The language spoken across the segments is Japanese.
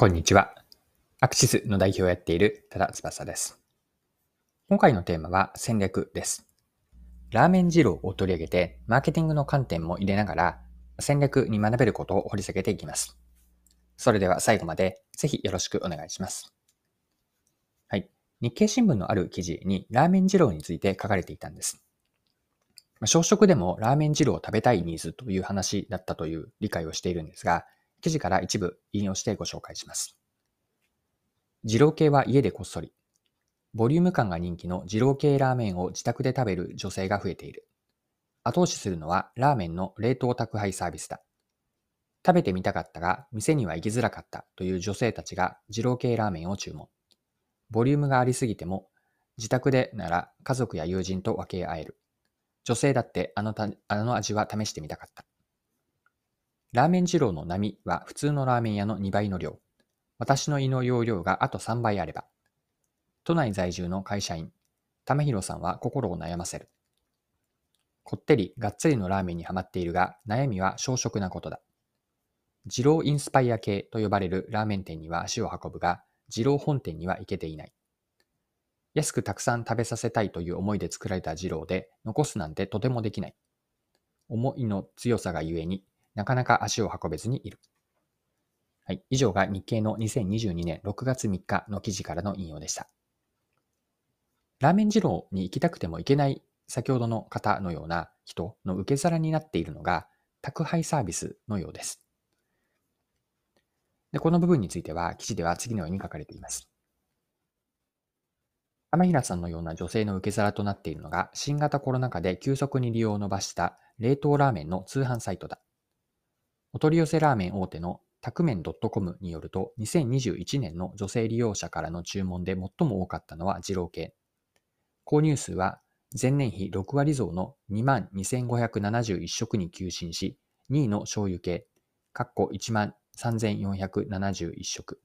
こんにちは。アクシスの代表をやっている多田翼です。今回のテーマは戦略です。ラーメン二郎を取り上げて、マーケティングの観点も入れながら、戦略に学べることを掘り下げていきます。それでは最後までぜひよろしくお願いします。はい。日経新聞のある記事にラーメン二郎について書かれていたんです。朝食でもラーメン二郎を食べたいニーズという話だったという理解をしているんですが、記事から一部引用してご紹介します。二郎系は家でこっそり。ボリューム感が人気の二郎系ラーメンを自宅で食べる女性が増えている。後押しするのはラーメンの冷凍宅配サービスだ。食べてみたかったが、店には行きづらかったという女性たちが二郎系ラーメンを注文。ボリュームがありすぎても、自宅でなら家族や友人と分け合える。女性だってあのたあの味は試してみたかった。ラーメン二郎の波は普通のラーメン屋の2倍の量。私の胃の容量があと3倍あれば。都内在住の会社員、玉広さんは心を悩ませる。こってり、がっつりのラーメンにはまっているが、悩みは小食なことだ。二郎インスパイア系と呼ばれるラーメン店には足を運ぶが、二郎本店には行けていない。安くたくさん食べさせたいという思いで作られた二郎で、残すなんてとてもできない。思いの強さがゆえに、なかなか足を運べずにいる。はい。以上が日経の2022年6月3日の記事からの引用でした。ラーメン二郎に行きたくても行けない先ほどの方のような人の受け皿になっているのが宅配サービスのようです。でこの部分については記事では次のように書かれています。天平さんのような女性の受け皿となっているのが新型コロナ禍で急速に利用を伸ばした冷凍ラーメンの通販サイトだ。お取り寄せラーメン大手のタクメン .com によると、2021年の女性利用者からの注文で最も多かったのは二郎系。購入数は前年比6割増の22,571食に急進し、2位の醤油系、かっこ13,471食。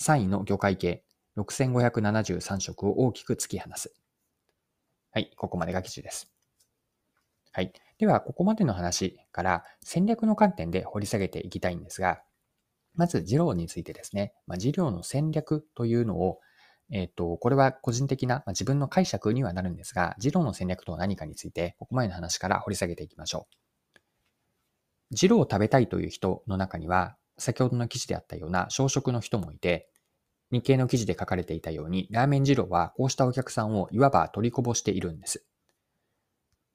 3位の魚介系、6,573食を大きく突き放す。はい、ここまでが記事です。はい。では、ここまでの話から戦略の観点で掘り下げていきたいんですが、まず、事業についてですね、まあ、事業の戦略というのを、えっ、ー、と、これは個人的な、まあ、自分の解釈にはなるんですが、事業の戦略とは何かについて、ここまでの話から掘り下げていきましょう。ジロを食べたいという人の中には、先ほどの記事であったような小食の人もいて、日経の記事で書かれていたように、ラーメン二郎はこうしたお客さんをいわば取りこぼしているんです。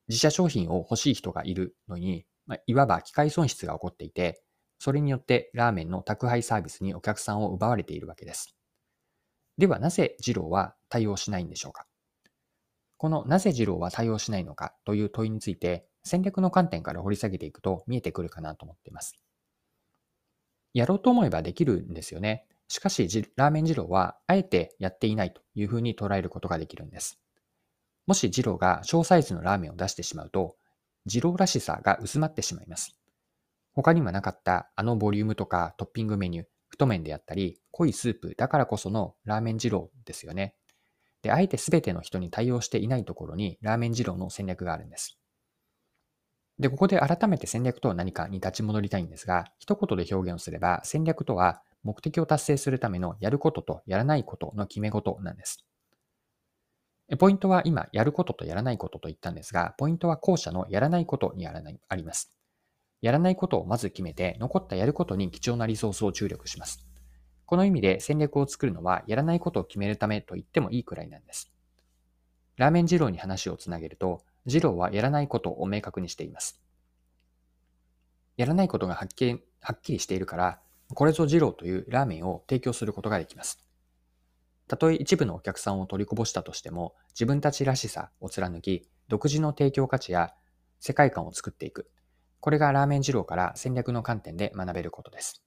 自社商品を欲しい人がいるのに、まあ、いわば機械損失が起こっていて、それによってラーメンの宅配サービスにお客さんを奪われているわけです。ではなぜ二郎は対応しないんでしょうか？このなぜ二郎は対応しないのかという問いについて戦略の観点から掘り下げていくと見えてくるかなと思っています。やろうと思えばできるんですよね。しかし、ラーメン二郎はあえてやっていないというふうに捉えることができるんです。もし二郎が小サイズのラーメンを出してしまうと、二郎らしさが薄まってしまいます。他にはなかったあのボリュームとかトッピングメニュー、太麺であったり、濃いスープだからこそのラーメン二郎ですよね。で、あえて全ての人に対応していないところにラーメン二郎の戦略があるんです。で、ここで改めて戦略とは何かに立ち戻りたいんですが、一言で表現をすれば、戦略とは目的を達成するためのやることとやらないことの決め事なんです。ポイントは今、やることとやらないことと言ったんですが、ポイントは後者のやらないことにやらないあります。やらないことをまず決めて、残ったやることに貴重なリソースを注力します。この意味で戦略を作るのは、やらないことを決めるためと言ってもいいくらいなんです。ラーメン二郎に話をつなげると、二郎はやらないことを明確にしています。やらないことがはっきりはっきりしているから、これぞ二郎というラーメンを提供することができます。たとえ一部のお客さんを取りこぼしたとしても、自分たちらしさを貫き、独自の提供価値や世界観を作っていく。これがラーメン二郎から戦略の観点で学べることです。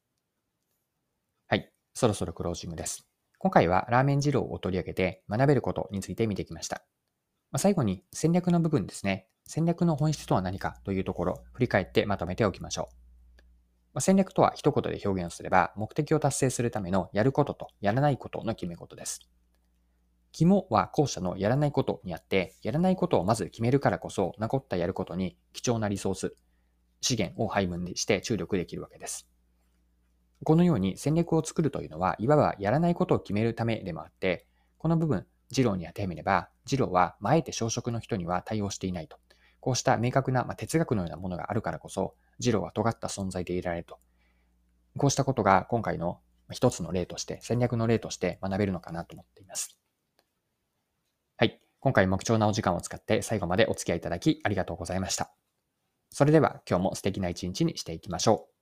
はい。そろそろクロージングです。今回はラーメン二郎を取り上げて学べることについて見てきました。ま、最後に戦略の部分ですね。戦略の本質とは何かというところ、振り返ってまとめておきましょう。ま戦略とは一言で表現すれば、目的を達成するためのやることとやらないことの決め事です。肝は後者のやらないことにあって、やらないことをまず決めるからこそ、残ったやることに貴重なリソース、資源を配分して注力できるわけです。このように戦略を作るというのは、いわばやらないことを決めるためでもあって、この部分、次郎に当てはめれば、次郎は、あえて小食の人には対応していないと。こうした明確な、まあ、哲学のようなものがあるからこそ、ジローは尖った存在でいられると。こうしたことが今回の一つの例として、戦略の例として学べるのかなと思っています。はい。今回も貴重なお時間を使って最後までお付き合いいただきありがとうございました。それでは今日も素敵な一日にしていきましょう。